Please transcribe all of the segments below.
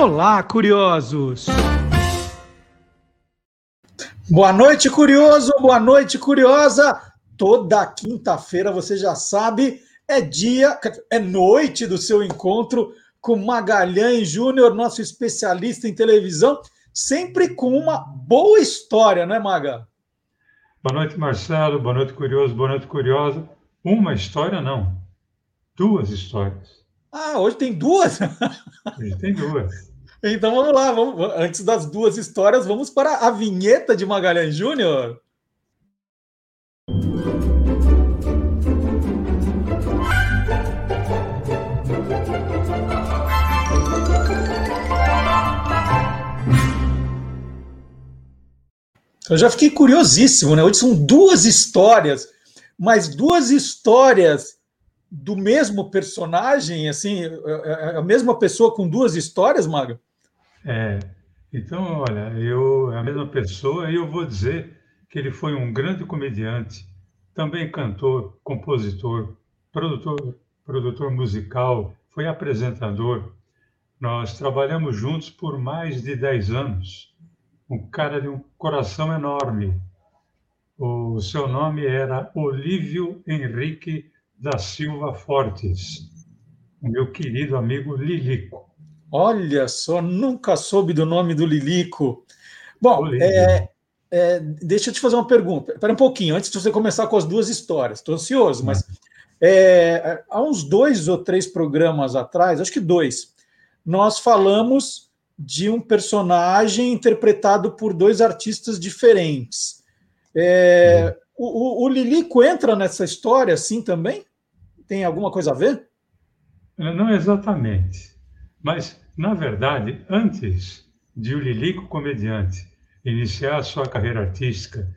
Olá, curiosos! Boa noite, curioso! Boa noite, curiosa! Toda quinta-feira, você já sabe, é dia, é noite do seu encontro com Magalhães Júnior, nosso especialista em televisão, sempre com uma boa história, não é, Maga? Boa noite, Marcelo. Boa noite, curioso. Boa noite, curiosa. Uma história, não. Duas histórias. Ah, hoje tem duas? Hoje tem duas. Então vamos lá, vamos, antes das duas histórias, vamos para a vinheta de Magalhães Júnior. Eu já fiquei curiosíssimo, né? Hoje são duas histórias, mas duas histórias do mesmo personagem, assim, é, é, é a mesma pessoa com duas histórias, Maga? É. Então, olha, eu a mesma pessoa e eu vou dizer que ele foi um grande comediante, também cantor, compositor, produtor, produtor musical, foi apresentador. Nós trabalhamos juntos por mais de 10 anos. Um cara de um coração enorme. O seu nome era Olívio Henrique da Silva Fortes, o meu querido amigo Lilico. Olha só, nunca soube do nome do Lilico. Bom, é, é, deixa eu te fazer uma pergunta. Espera um pouquinho, antes de você começar com as duas histórias. Estou ansioso, mas é, há uns dois ou três programas atrás, acho que dois, nós falamos de um personagem interpretado por dois artistas diferentes. É, o, o, o Lilico entra nessa história assim também? Tem alguma coisa a ver? Não exatamente. Mas, na verdade, antes de o Lilico comediante iniciar sua carreira artística,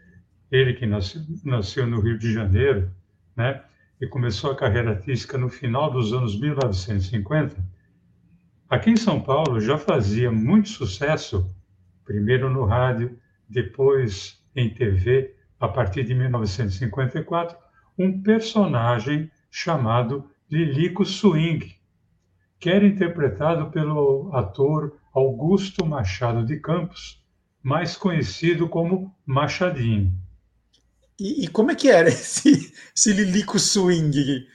ele que nasceu, nasceu no Rio de Janeiro, né, e começou a carreira artística no final dos anos 1950, aqui em São Paulo já fazia muito sucesso, primeiro no rádio, depois em TV, a partir de 1954, um personagem chamado Lilico Swing, que era interpretado pelo ator Augusto Machado de Campos, mais conhecido como Machadinho. E, e como é que era esse, esse Lilico Swing?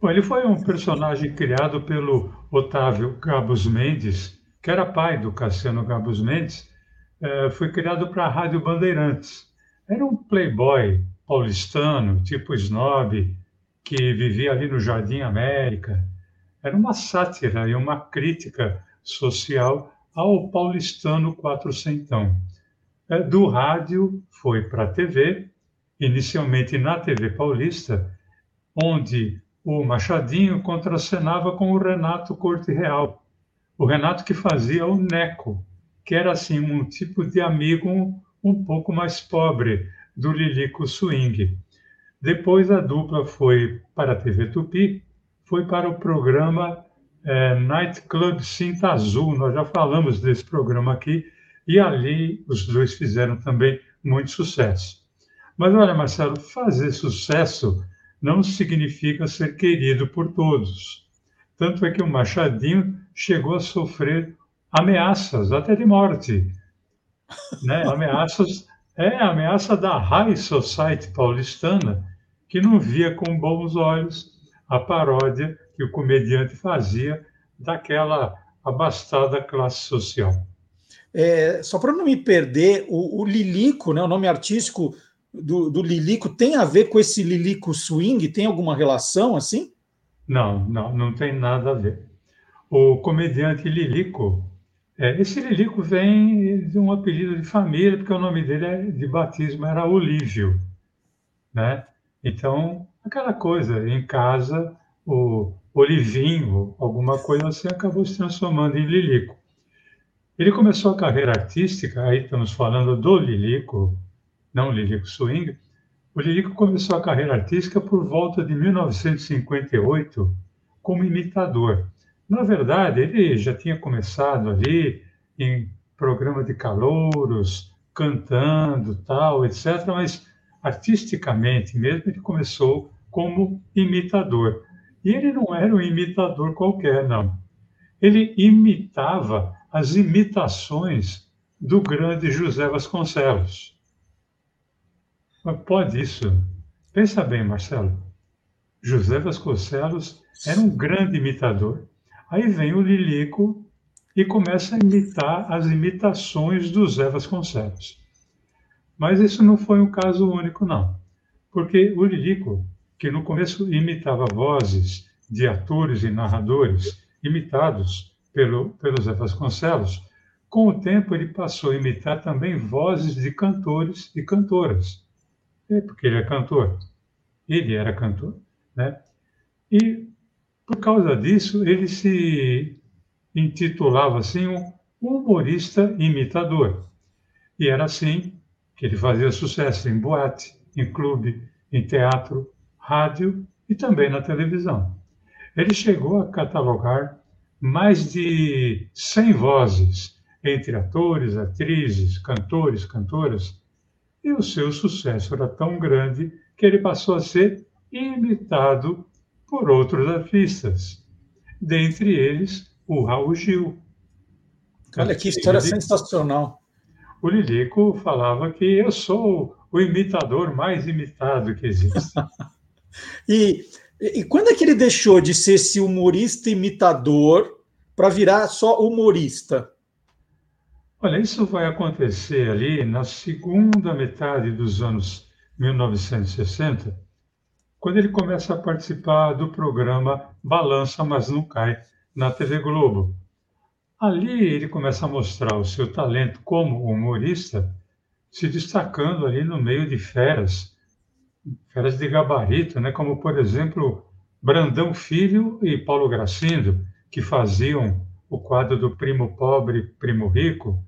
Bom, ele foi um personagem criado pelo Otávio Gabos Mendes, que era pai do Cassiano Gabos Mendes, é, foi criado para a Rádio Bandeirantes. Era um playboy paulistano, tipo snob, que vivia ali no Jardim América. Era uma sátira e uma crítica social ao paulistano quatrocentão. É, do rádio foi para a TV, inicialmente na TV Paulista, onde o Machadinho contracenava com o Renato Corte Real. O Renato que fazia o Neco, que era assim um tipo de amigo um pouco mais pobre do Lilico Swing. Depois a dupla foi para a TV Tupi, foi para o programa é, Night Club Cinta Azul. Nós já falamos desse programa aqui e ali os dois fizeram também muito sucesso. Mas olha, Marcelo, fazer sucesso não significa ser querido por todos. Tanto é que o Machadinho chegou a sofrer ameaças, até de morte. Né? Ameaças é a ameaça da High Society paulistana, que não via com bons olhos a paródia que o comediante fazia daquela abastada classe social. É, só para não me perder, o, o, Lilico, né, o nome artístico do, do, Lilico, tem a ver com esse Lilico swing? Tem alguma relação assim? Não, não, não tem nada a ver. O comediante Lilico é, esse Lilico vem de um apelido de família, porque o nome dele é, de batismo era Olívio, né? Então, aquela coisa, em casa, o Olivinho, alguma coisa assim, acabou se transformando em Lilico. Ele começou a carreira artística, aí estamos falando do Lilico, não Lilico Swing. O Lilico começou a carreira artística por volta de 1958 como imitador. Na verdade, ele já tinha começado ali em programa de calouros, cantando, tal, etc., mas artisticamente mesmo ele começou como imitador. E ele não era um imitador qualquer, não. ele imitava as imitações do grande José Vasconcelos. Mas pode isso? Pensa bem, Marcelo. José Vasconcelos era um grande imitador. Aí vem o Lilico e começa a imitar as imitações do Zé Vasconcelos. Mas isso não foi um caso único, não. Porque o Lilico, que no começo imitava vozes de atores e narradores imitados pelo, pelo Zé Vasconcelos, com o tempo ele passou a imitar também vozes de cantores e cantoras. É porque ele é cantor. Ele era cantor. Né? E, por causa disso, ele se intitulava assim um humorista imitador. E era assim que ele fazia sucesso em boate, em clube, em teatro, rádio e também na televisão. Ele chegou a catalogar mais de 100 vozes entre atores, atrizes, cantores, cantoras, e o seu sucesso era tão grande que ele passou a ser imitado por outros artistas, dentre eles o Raul Gil. Olha que história sensacional. O Lilico falava que eu sou o imitador mais imitado que existe. e, e quando é que ele deixou de ser esse humorista imitador para virar só humorista? Olha, isso vai acontecer ali na segunda metade dos anos 1960, quando ele começa a participar do programa Balança, mas não cai, na TV Globo. Ali ele começa a mostrar o seu talento como humorista, se destacando ali no meio de feras, feras de gabarito, né? como, por exemplo, Brandão Filho e Paulo Gracindo, que faziam o quadro do Primo Pobre, Primo Rico,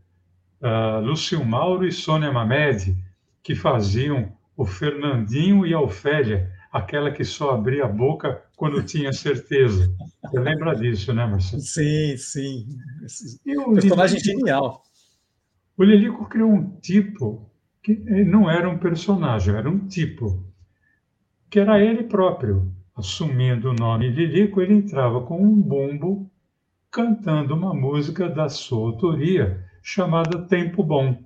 uh, Lúcio Mauro e Sônia Mamed, que faziam o Fernandinho e a Ofélia, aquela que só abria a boca quando tinha certeza. Você lembra disso, né, Marcelo? Sim, sim. E o personagem Lilico, genial. O Lilico criou um tipo que não era um personagem, era um tipo, que era ele próprio. Assumindo o nome Lilico, ele entrava com um bumbo cantando uma música da sua autoria chamada Tempo Bom.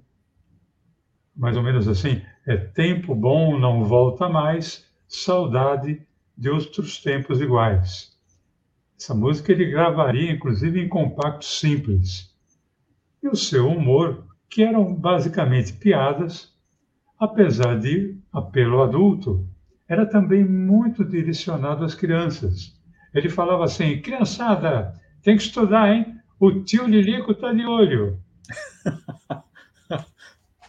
Mais ou menos assim, é tempo bom, não volta mais, Saudade de Outros Tempos Iguais. Essa música ele gravaria, inclusive, em compacto simples. E o seu humor, que eram basicamente piadas, apesar de apelo adulto, era também muito direcionado às crianças. Ele falava assim: criançada, tem que estudar, hein? O tio Lilico está de olho.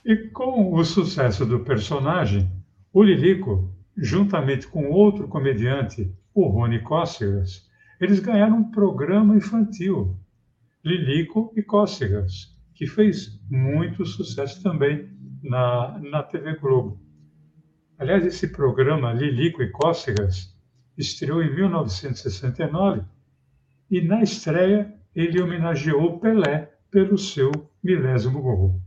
e com o sucesso do personagem, o Lilico juntamente com outro comediante, o Rony Cócegas, eles ganharam um programa infantil, Lilico e Cócegas, que fez muito sucesso também na, na TV Globo. Aliás, esse programa Lilico e Cócegas estreou em 1969 e na estreia ele homenageou Pelé pelo seu milésimo gol.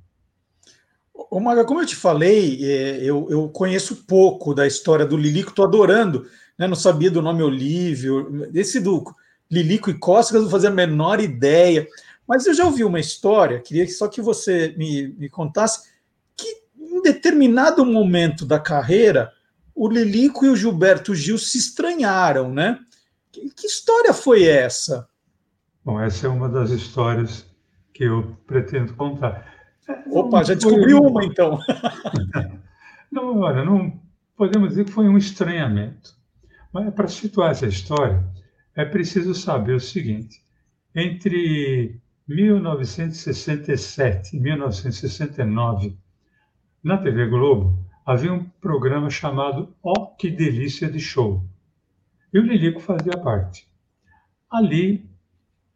Ô, Maga, como eu te falei, é, eu, eu conheço pouco da história do Lilico, estou adorando, né? não sabia do nome Olívio, esse do Lilico e Cócegas, não fazia a menor ideia, mas eu já ouvi uma história, queria só que você me, me contasse, em determinado momento da carreira, o Lilico e o Gilberto Gil se estranharam, né? Que, que história foi essa? Bom, essa é uma das histórias que eu pretendo contar. Opa, já descobriu uma então. não, olha, não podemos dizer que foi um estranhamento. Mas para situar essa história, é preciso saber o seguinte: entre 1967 e 1969, na TV Globo, havia um programa chamado Oh, que delícia de show. E o Lilico fazia parte. Ali,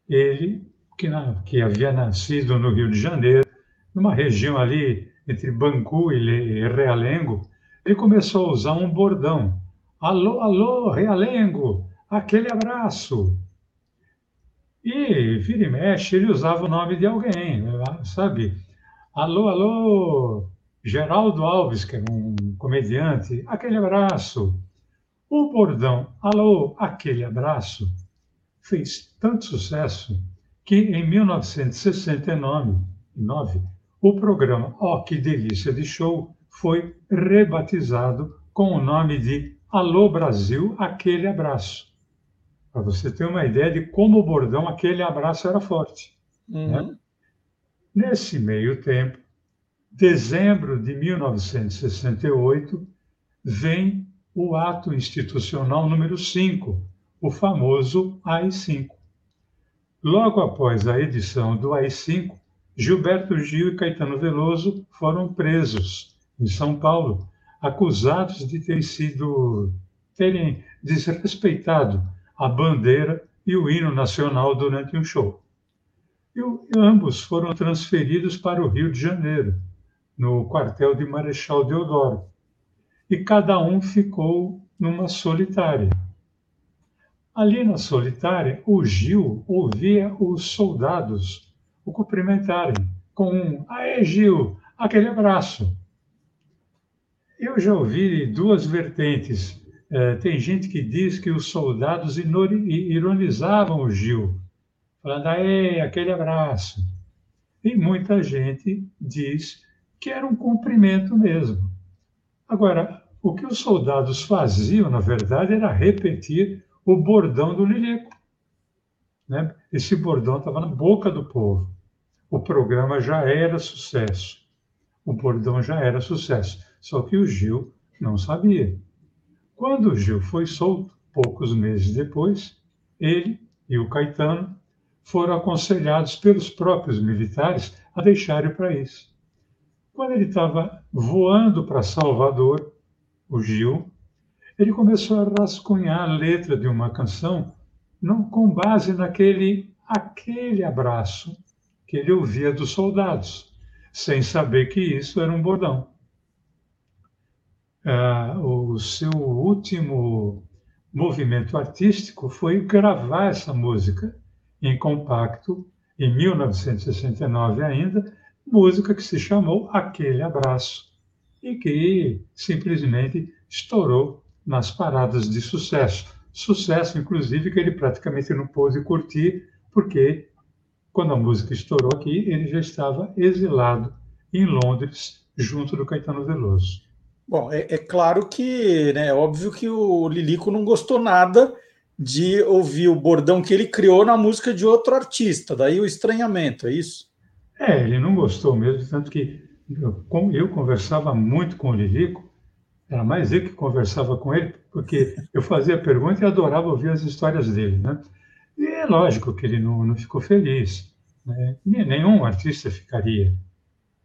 ele, que, na, que havia nascido no Rio de Janeiro, numa região ali entre Bangu e Realengo, ele começou a usar um bordão. Alô, alô, Realengo, aquele abraço. E vira e mexe, ele usava o nome de alguém, sabe? Alô, alô, Geraldo Alves, que é um comediante, aquele abraço. O bordão, alô, aquele abraço, fez tanto sucesso que em 1969 o programa Oh, que delícia de show foi rebatizado com o nome de Alô Brasil, aquele abraço. Para você ter uma ideia de como o bordão, aquele abraço era forte. Uhum. Né? Nesse meio tempo, dezembro de 1968, vem o ato institucional número 5, o famoso AI-5. Logo após a edição do AI-5, Gilberto Gil e Caetano Veloso foram presos em São Paulo, acusados de terem sido terem desrespeitado a bandeira e o hino nacional durante um show. E, ambos foram transferidos para o Rio de Janeiro, no quartel de Marechal Deodoro, e cada um ficou numa solitária. Ali na solitária, o Gil ouvia os soldados o cumprimentarem com um Aê, Gil, aquele abraço. Eu já ouvi duas vertentes. É, tem gente que diz que os soldados ironizavam o Gil, falando, aê, aquele abraço. E muita gente diz que era um cumprimento mesmo. Agora, o que os soldados faziam, na verdade, era repetir o bordão do Lilico. Né? Esse bordão estava na boca do povo. O programa já era sucesso. O bordão já era sucesso. Só que o Gil não sabia. Quando o Gil foi solto, poucos meses depois, ele e o Caetano foram aconselhados pelos próprios militares a deixarem o país. Quando ele estava voando para Salvador, o Gil, ele começou a rascunhar a letra de uma canção não, com base naquele aquele abraço que ele ouvia dos soldados, sem saber que isso era um bordão. Ah, o seu último movimento artístico foi gravar essa música em compacto, em 1969 ainda, música que se chamou Aquele Abraço, e que simplesmente estourou nas paradas de sucesso. Sucesso, inclusive, que ele praticamente não pôde curtir, porque quando a música estourou aqui, ele já estava exilado em Londres, junto do Caetano Veloso. Bom, é, é claro que né, é óbvio que o Lilico não gostou nada de ouvir o bordão que ele criou na música de outro artista, daí o estranhamento, é isso? É, ele não gostou mesmo, tanto que eu, eu conversava muito com o Lilico, era mais eu que conversava com ele, porque eu fazia pergunta e adorava ouvir as histórias dele, né? E é lógico que ele não, não ficou feliz, né? nenhum artista ficaria,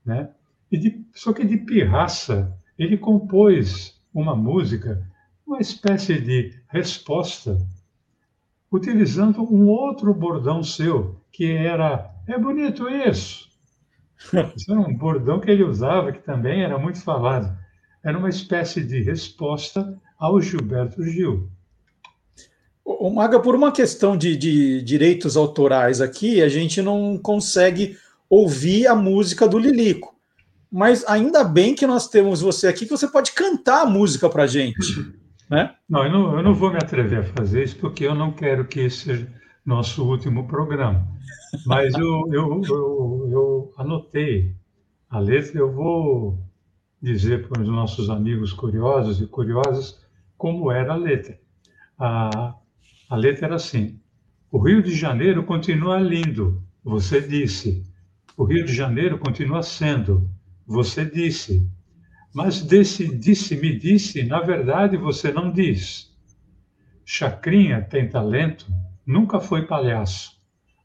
né? E de, só que de pirraça, ele compôs uma música, uma espécie de resposta, utilizando um outro bordão seu, que era é bonito isso. Isso era um bordão que ele usava, que também era muito falado. Era uma espécie de resposta ao Gilberto Gil. O Maga, por uma questão de, de, direitos autorais aqui, a gente não consegue ouvir a música do Lilico. Mas ainda bem que nós temos você aqui, que você pode cantar a música para a gente. Né? Não eu, não, eu não vou me atrever a fazer isso, porque eu não quero que esse seja nosso último programa. Mas eu, eu, eu, eu anotei a letra, eu vou dizer para os nossos amigos curiosos e curiosas como era a letra. A, a letra era assim: O Rio de Janeiro continua lindo, você disse. O Rio de Janeiro continua sendo, você disse. Mas desse disse-me disse, na verdade você não diz. Chacrinha tem talento, nunca foi palhaço.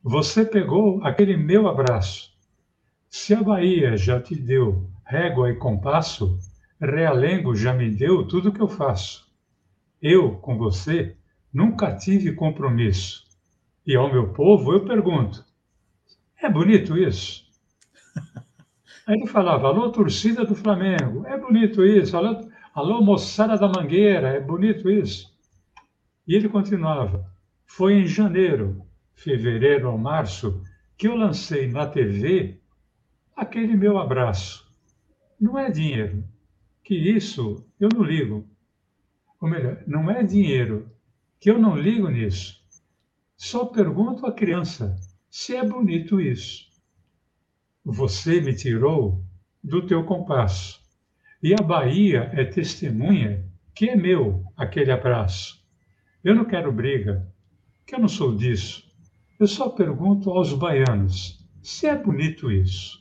Você pegou aquele meu abraço. Se a Bahia já te deu régua e compasso, Realengo já me deu tudo o que eu faço. Eu, com você, nunca tive compromisso. E ao meu povo eu pergunto: é bonito isso? Aí ele falava: alô, torcida do Flamengo, é bonito isso. Alô, alô moçada da Mangueira, é bonito isso. E ele continuava: foi em janeiro, fevereiro ou março que eu lancei na TV aquele meu abraço. Não é dinheiro, que isso eu não ligo. Ou melhor, não é dinheiro, que eu não ligo nisso. Só pergunto à criança se é bonito isso. Você me tirou do teu compasso. E a Bahia é testemunha que é meu aquele abraço. Eu não quero briga, que eu não sou disso. Eu só pergunto aos baianos se é bonito isso.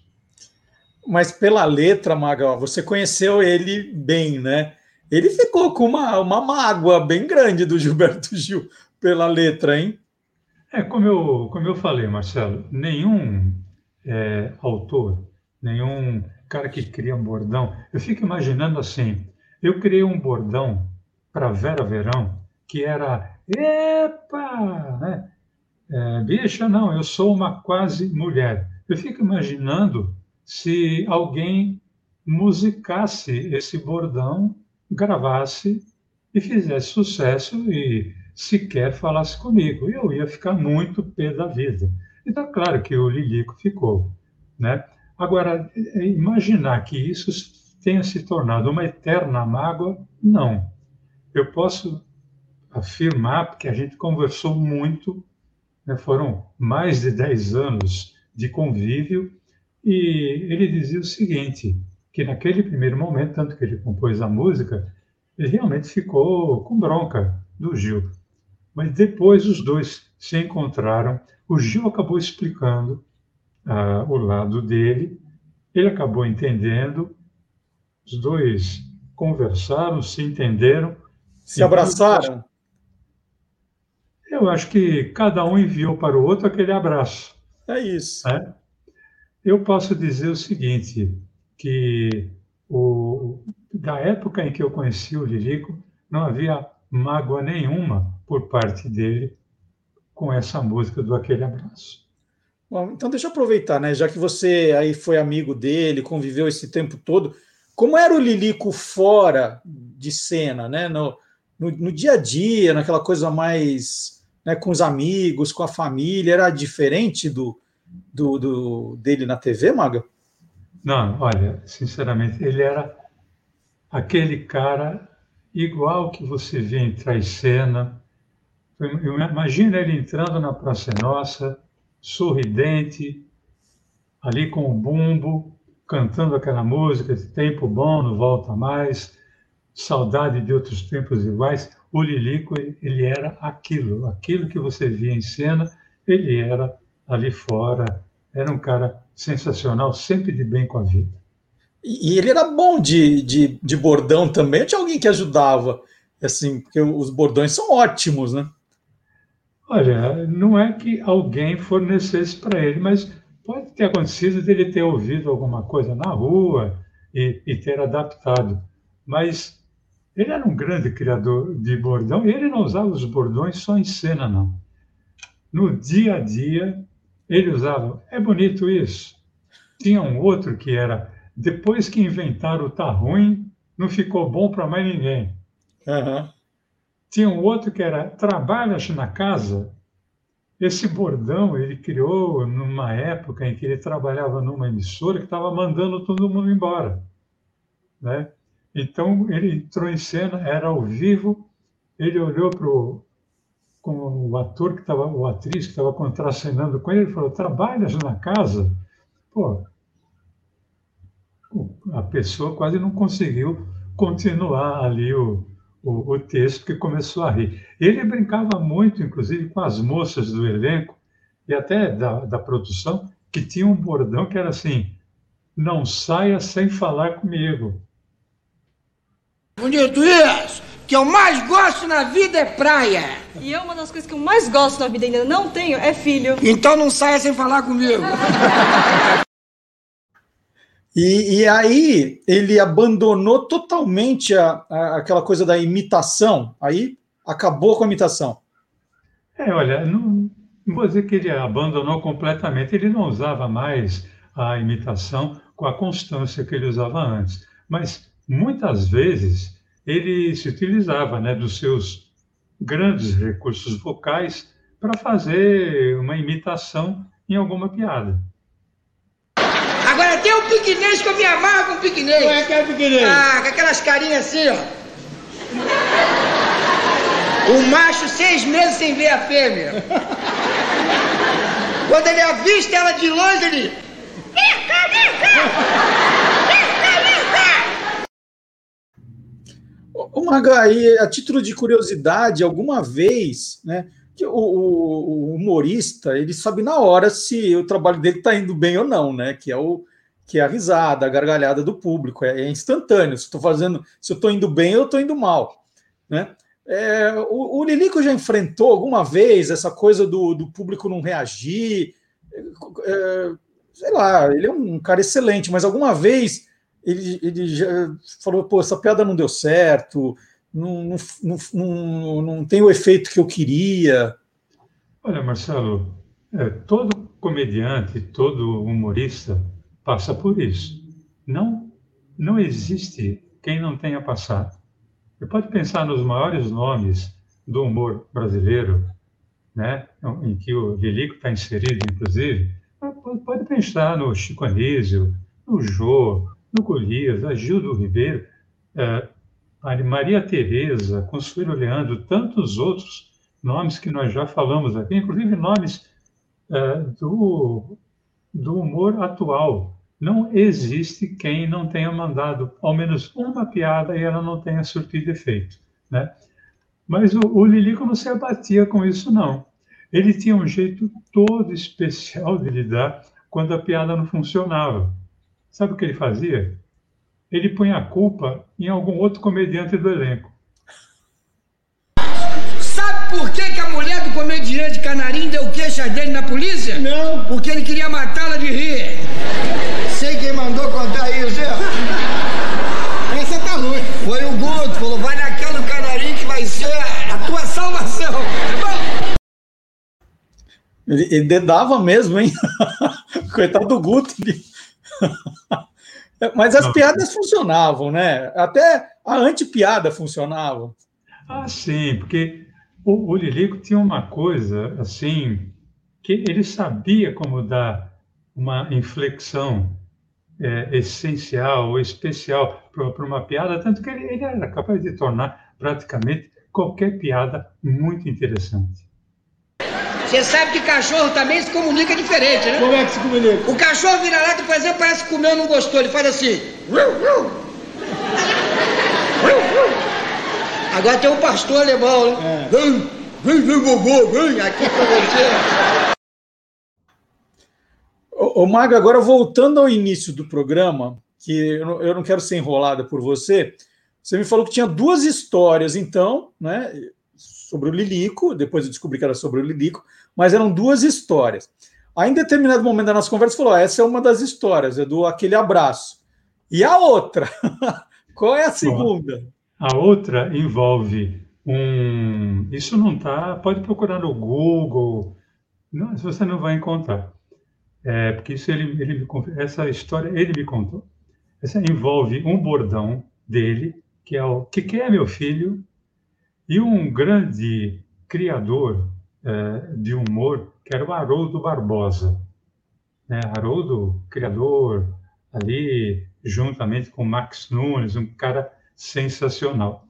Mas pela letra, Magal, você conheceu ele bem, né? Ele ficou com uma, uma mágoa bem grande do Gilberto Gil pela letra, hein? É, como eu, como eu falei, Marcelo, nenhum é, autor, nenhum cara que cria um bordão, eu fico imaginando assim, eu criei um bordão para Vera Verão que era, epa, né? É, bicha, não, eu sou uma quase mulher. Eu fico imaginando se alguém musicasse esse bordão, gravasse e fizesse sucesso e sequer falasse comigo. Eu ia ficar muito pé da vida. Então, claro que o Lilico ficou. Né? Agora, é, imaginar que isso tenha se tornado uma eterna mágoa, não. Eu posso afirmar, porque a gente conversou muito, né? foram mais de 10 anos de convívio, e ele dizia o seguinte, que naquele primeiro momento, tanto que ele compôs a música, ele realmente ficou com bronca do Gil. Mas depois os dois se encontraram. O Gil acabou explicando ah, o lado dele, ele acabou entendendo, os dois conversaram, se entenderam. Se abraçaram? Eu acho que cada um enviou para o outro aquele abraço. É isso. Né? Eu posso dizer o seguinte, que o, da época em que eu conheci o Lirico, não havia mágoa nenhuma por parte dele com essa música do Aquele Abraço. Bom, então deixa eu aproveitar, né? Já que você aí foi amigo dele, conviveu esse tempo todo, como era o Lilico fora de cena, né? No, no, no dia a dia, naquela coisa mais né, com os amigos, com a família, era diferente do, do, do dele na TV, Maga? Não, olha, sinceramente, ele era aquele cara igual que você vê em Traicena. Imagina ele entrando na Praça Nossa, sorridente, ali com o bumbo, cantando aquela música de tempo bom, não volta mais, saudade de outros tempos iguais. O Lilico, ele era aquilo, aquilo que você via em cena, ele era ali fora. Era um cara sensacional, sempre de bem com a vida. E, ele era bom de, de, de bordão também, tinha alguém que ajudava, assim, porque os bordões são ótimos, né? Olha, não é que alguém fornecesse para ele, mas pode ter acontecido dele ter ouvido alguma coisa na rua e, e, ter adaptado. Mas ele era um grande criador de bordão e ele não usava os bordões só em cena, não. No dia a dia, ele usava. É bonito isso. Tinha um outro que era depois que inventaram o tá ruim, não ficou bom para mais ninguém. Uhum. Tinha um outro que era trabalhas na casa. Esse bordão ele criou numa época em que ele trabalhava numa emissora que estava mandando todo mundo embora, né? Então ele entrou em cena, era ao vivo. Ele olhou para o com o ator que estava, o atriz que estava contracenando com ele, e falou: trabalhas na casa? Pô, a pessoa quase não conseguiu continuar ali o, o, o, texto, que começou a rir. Ele brincava muito, inclusive, com as moças do elenco e até da, da produção, que tinha um bordão que era assim: não saia sem falar comigo. Bonito isso! que eu mais gosto na vida é praia. E eu, uma das coisas que eu mais gosto na vida e ainda não tenho é filho. Então não saia sem falar comigo. E, e, aí ele abandonou totalmente a, a, aquela coisa da imitação. Aí acabou com a imitação. É, olha, não, não vou dizer que ele abandonou completamente. Ele não usava mais a imitação com a constância que ele usava antes. Mas muitas vezes ele se utilizava né, dos seus grandes recursos vocais para fazer uma imitação em alguma piada. Agora tem o piquenês que eu me amarro com o piquenês. Como é que é o piquenês? Ah, com aquelas carinhas assim, ó. O macho seis meses sem ver a fêmea. Quando ele avista ela de longe, ele. Ô, Maga, aí, a título de curiosidade, alguma vez, né, que o, o, o, humorista, ele sabe na hora se o trabalho dele está indo bem ou não, né, que é o que é a risada, a gargalhada do público, é, é instantâneo, se estou fazendo, se eu estou indo bem ou estou indo mal, né, é, o, o Lilico já enfrentou alguma vez essa coisa do, do público não reagir, é, sei lá, ele é um cara excelente, mas alguma vez ele, ele já falou, pô, essa piada não deu certo, não, não, não, não tem o efeito que eu queria. Olha, Marcelo, é, todo comediante, todo humorista passa por isso. Não, não existe quem não tenha passado. Você pode pensar nos maiores nomes do humor brasileiro, né, em que o Lilico está inserido, inclusive, pode pensar no Chico Anísio, no Jô, no Golias, a Gildo Ribeiro, é, Maria Tereza, Consuelo Leandro, tantos outros nomes que nós já falamos aqui, inclusive nomes é, do, do humor atual. Não existe quem não tenha mandado ao menos uma piada e ela não tenha surtido efeito, né? Mas o, o Lilico não se abatia com isso, não. Ele tinha um jeito todo especial de lidar quando a piada não funcionava. Sabe o que ele fazia? Ele punha a culpa em algum outro comediante do elenco. Sabe por que, que a mulher do comediante Canarim deu queixa dele na polícia? Não. Porque ele queria matá-la de rir. Sei quem mandou contar isso. Essa tá ruim. Foi o Guto, falou, vai naquela do Canarim que vai ser a tua salvação. Bom? Ele, ele dedava mesmo, hein? Coitado do Guto. Mas as Não. piadas funcionavam, né? Até a antipiada funcionava. Ah, sim, porque o, o Lilico tinha uma coisa assim que ele sabia como dar uma inflexão é, essencial ou especial para uma piada, tanto que ele, ele era capaz de tornar praticamente qualquer piada muito interessante. Você sabe que cachorro também se comunica diferente, né? Como é que se comunica? O cachorro vira lá, por exemplo, parece que comeu e não gostou. Ele faz assim. Agora tem um pastor alemão, né? É. Vem, vem, vem, vovô, vem aqui com você. Ô, ô Maga, agora voltando ao início do programa, que eu não, eu não quero ser enrolada por você, você me falou que tinha duas histórias, então, né? Sobre o Lilico, depois eu descobri que era sobre o Lilico, mas eram duas histórias. Aí, em determinado momento da nossa conversa, falou: essa é uma das histórias, é do aquele abraço. E a outra? Qual é a segunda? A outra envolve um. Isso não está. Pode procurar no Google, não, você não vai encontrar. É, porque isso ele, ele me, essa história ele me contou. Essa envolve um bordão dele, que é o que, que é meu filho, e um grande criador é, de humor, que era o Haroldo Barbosa. Né? Haroldo, criador, ali, juntamente com Max Nunes, um cara sensacional.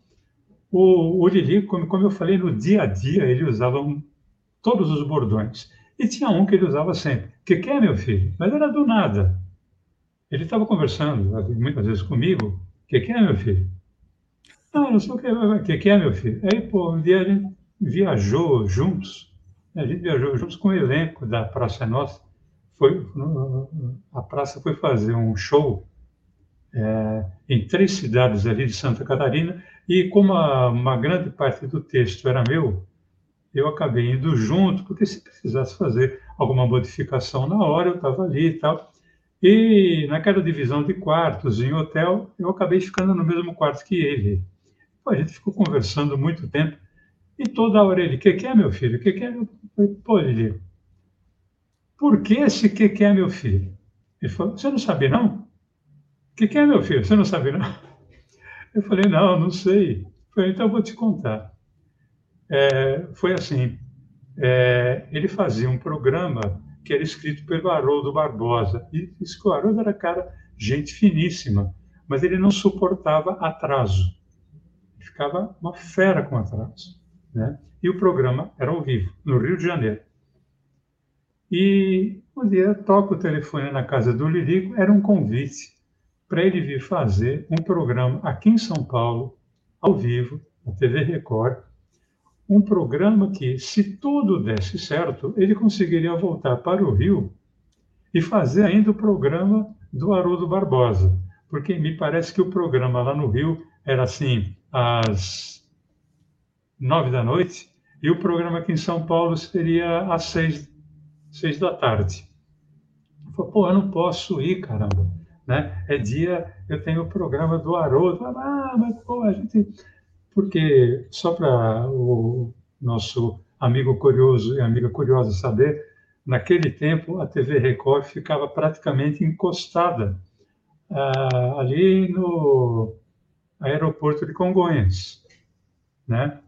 O, o Lili, como, como eu falei, no dia a dia ele usava um, todos os bordões. E tinha um que ele usava sempre. Que, que é, meu filho? Mas era do nada. Ele estava conversando muitas vezes comigo. Que, que é, meu filho? Ah, não sei o que, o que, é, meu filho? Aí, pô, um dia a gente viajou juntos, a gente viajou juntos com o elenco da Praça Nossa. Foi, a praça foi fazer um show é, em três cidades ali de Santa Catarina, e como a, uma grande parte do texto era meu, eu acabei indo junto, porque se precisasse fazer alguma modificação na hora, eu estava ali e tal. E naquela divisão de quartos em hotel, eu acabei ficando no mesmo quarto que ele. A gente ficou conversando muito tempo e toda hora ele, o que, que é meu filho? O que, que é? Eu falei, pô, ele, por que esse que, que é meu filho? Ele falou, você não sabe não? O que, que é meu filho? Você não sabe não? Eu falei, não, não sei. Eu falei, então eu vou te contar. É, foi assim, é, ele fazia um programa que era escrito pelo Haroldo Barbosa. E o Haroldo era cara, gente finíssima, mas ele não suportava atraso. Ficava uma fera com atraso. Né? E o programa era ao vivo, no Rio de Janeiro. E um dia toco o telefone na casa do Lirico, era um convite para ele vir fazer um programa aqui em São Paulo, ao vivo, na TV Record, um programa que, se tudo desse certo, ele conseguiria voltar para o Rio e fazer ainda o programa do Haroldo Barbosa, porque me parece que o programa lá no Rio era assim, às nove da noite, e o programa aqui em São Paulo seria às seis, seis da tarde. Eu falei, pô, eu não posso ir, caramba. Né? É dia, eu tenho o programa do Haroldo. Ah, mas pô, a gente. Porque, só para o nosso amigo curioso e amiga curiosa saber, naquele tempo a TV Record ficava praticamente encostada ah, ali no aeroporto de Congonhas, né?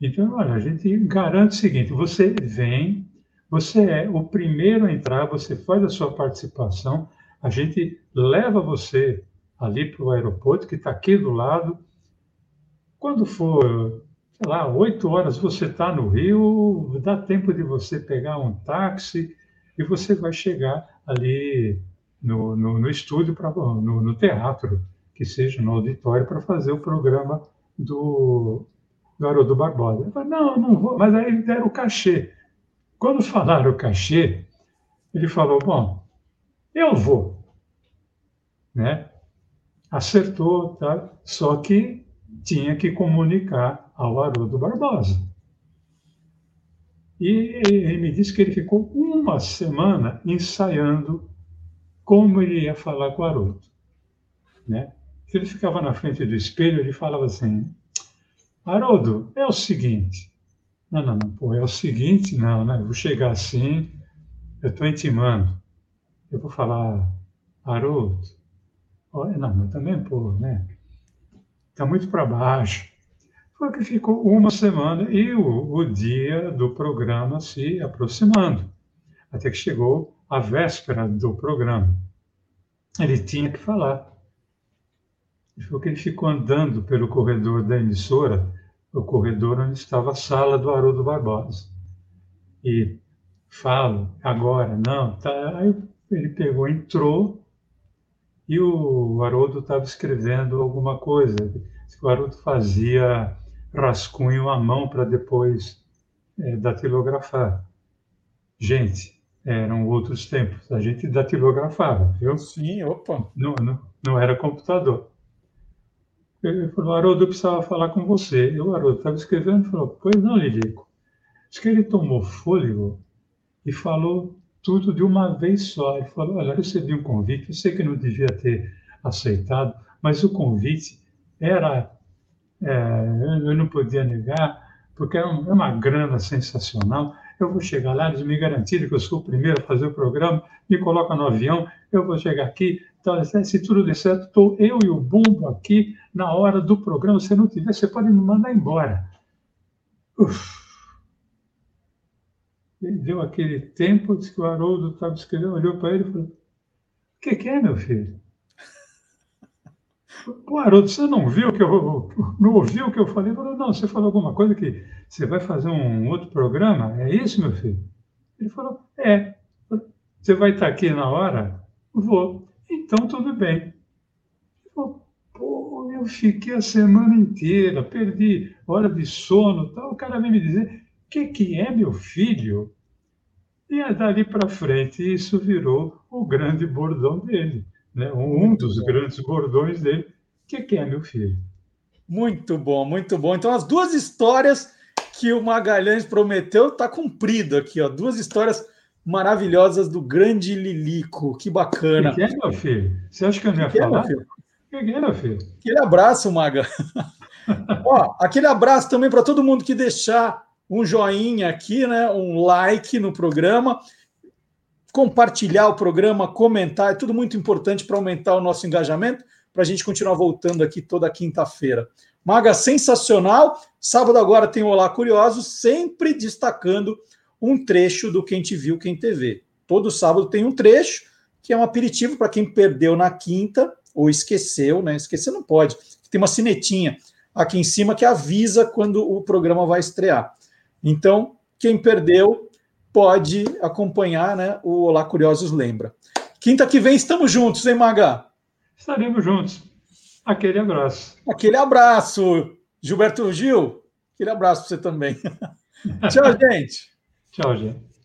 Então, olha, a gente garante o seguinte: você vem, você é o primeiro a entrar, você faz a sua participação, a gente leva você ali para o aeroporto, que está aqui do lado. Quando for, sei lá, oito horas você está no Rio, dá tempo de você pegar um táxi e você vai chegar ali no, no, no estúdio, pra, no, no teatro, que seja no auditório, para fazer o programa do, do Haroldo Barbosa. Eu falei, não, não vou. Mas aí deram o cachê. Quando falaram o cachê, ele falou, bom, eu vou. Né? Acertou, tá? só que tinha que comunicar ao Haroldo Barbosa. E ele me disse que ele ficou uma semana ensaiando como ele ia falar com o Haroldo. Né? Ele ficava na frente do espelho, ele falava assim, Haroldo, é o seguinte. Não, não, não, pô, é o seguinte, não, né? Eu vou chegar assim, eu estou intimando. Eu vou falar, Haroldo, olha, não, mas também, pô, né? Está muito para baixo. Foi que ficou uma semana e o, o dia do programa se aproximando. Até que chegou a véspera do programa. Ele tinha que falar. Ele falou que ele ficou andando pelo corredor da emissora, o corredor onde estava a sala do Haroldo Barbosa. E falo, agora, não, tá. Aí ele pegou, entrou, e o Haroldo estava escrevendo alguma coisa. O Haroldo fazia rascunho à mão para depois é, datilografar. Gente, eram outros tempos. A gente datilografava, viu? Sim, opa. Não, não, não era computador. Ele falou, Haroldo, eu precisava falar com você. E o Haroldo estava escrevendo e falou, pois não, Lilico. Diz que ele tomou fôlego e falou tudo de uma vez só. Ele falou, olha, eu recebi um convite, eu sei que não devia ter aceitado, mas o convite era, é, eu não podia negar, porque é, é uma grana sensacional. Eu vou chegar lá, eles me garantiram que eu sou o primeiro a fazer o programa, me colocam no avião, eu vou chegar aqui, então, se tudo der certo, estou eu e o Bumbo aqui na hora do programa. Se não tiver, você pode me mandar embora. Uf. Ele deu aquele tempo, disse que o Haroldo estava escrevendo, olhou para ele e falou: O que, que, é, meu filho? Pô, Haroldo, você não viu que eu não ouviu o que eu falei? Ele falou: Não, você falou alguma coisa que você vai fazer um outro programa? É isso, meu filho? Ele falou: É. Você vai estar aqui na hora? Vou. Então, tudo bem. Pô, eu fiquei a semana inteira, perdi hora de sono. Tal. O cara vem me dizer: o que, que é meu filho? E é dali para frente, isso virou o grande bordão dele, né? um dos grandes bordões dele. O que, que é meu filho? Muito bom, muito bom. Então, as duas histórias que o Magalhães prometeu está cumprido aqui, ó. Duas histórias maravilhosas do grande Lilico. Que bacana. Que é, meu filho? Você acha que eu não ia que falar? É, meu que é, meu filho? Aquele abraço, Maga. Ó, aquele abraço também para todo mundo que deixar um joinha aqui, né? Um like no programa, compartilhar o programa, comentar, é tudo muito importante para aumentar o nosso engajamento, para a gente continuar voltando aqui toda quinta-feira. Maga, sensacional. Sábado agora tem o Olá Curiosos, sempre destacando um trecho do Quem Te Viu, Quem TV. Todo sábado tem um trecho, que é um aperitivo para quem perdeu na quinta ou esqueceu, né? Esquecer não pode. Tem uma sinetinha aqui em cima que avisa quando o programa vai estrear. Então, quem perdeu pode acompanhar né, o Olá Curiosos Lembra. Quinta que vem estamos juntos, hein, Maga? Estaremos juntos. Aquele abraço. Aquele abraço, Gilberto Gil. Aquele abraço para você também. Tchau, gente. Tchau, gente.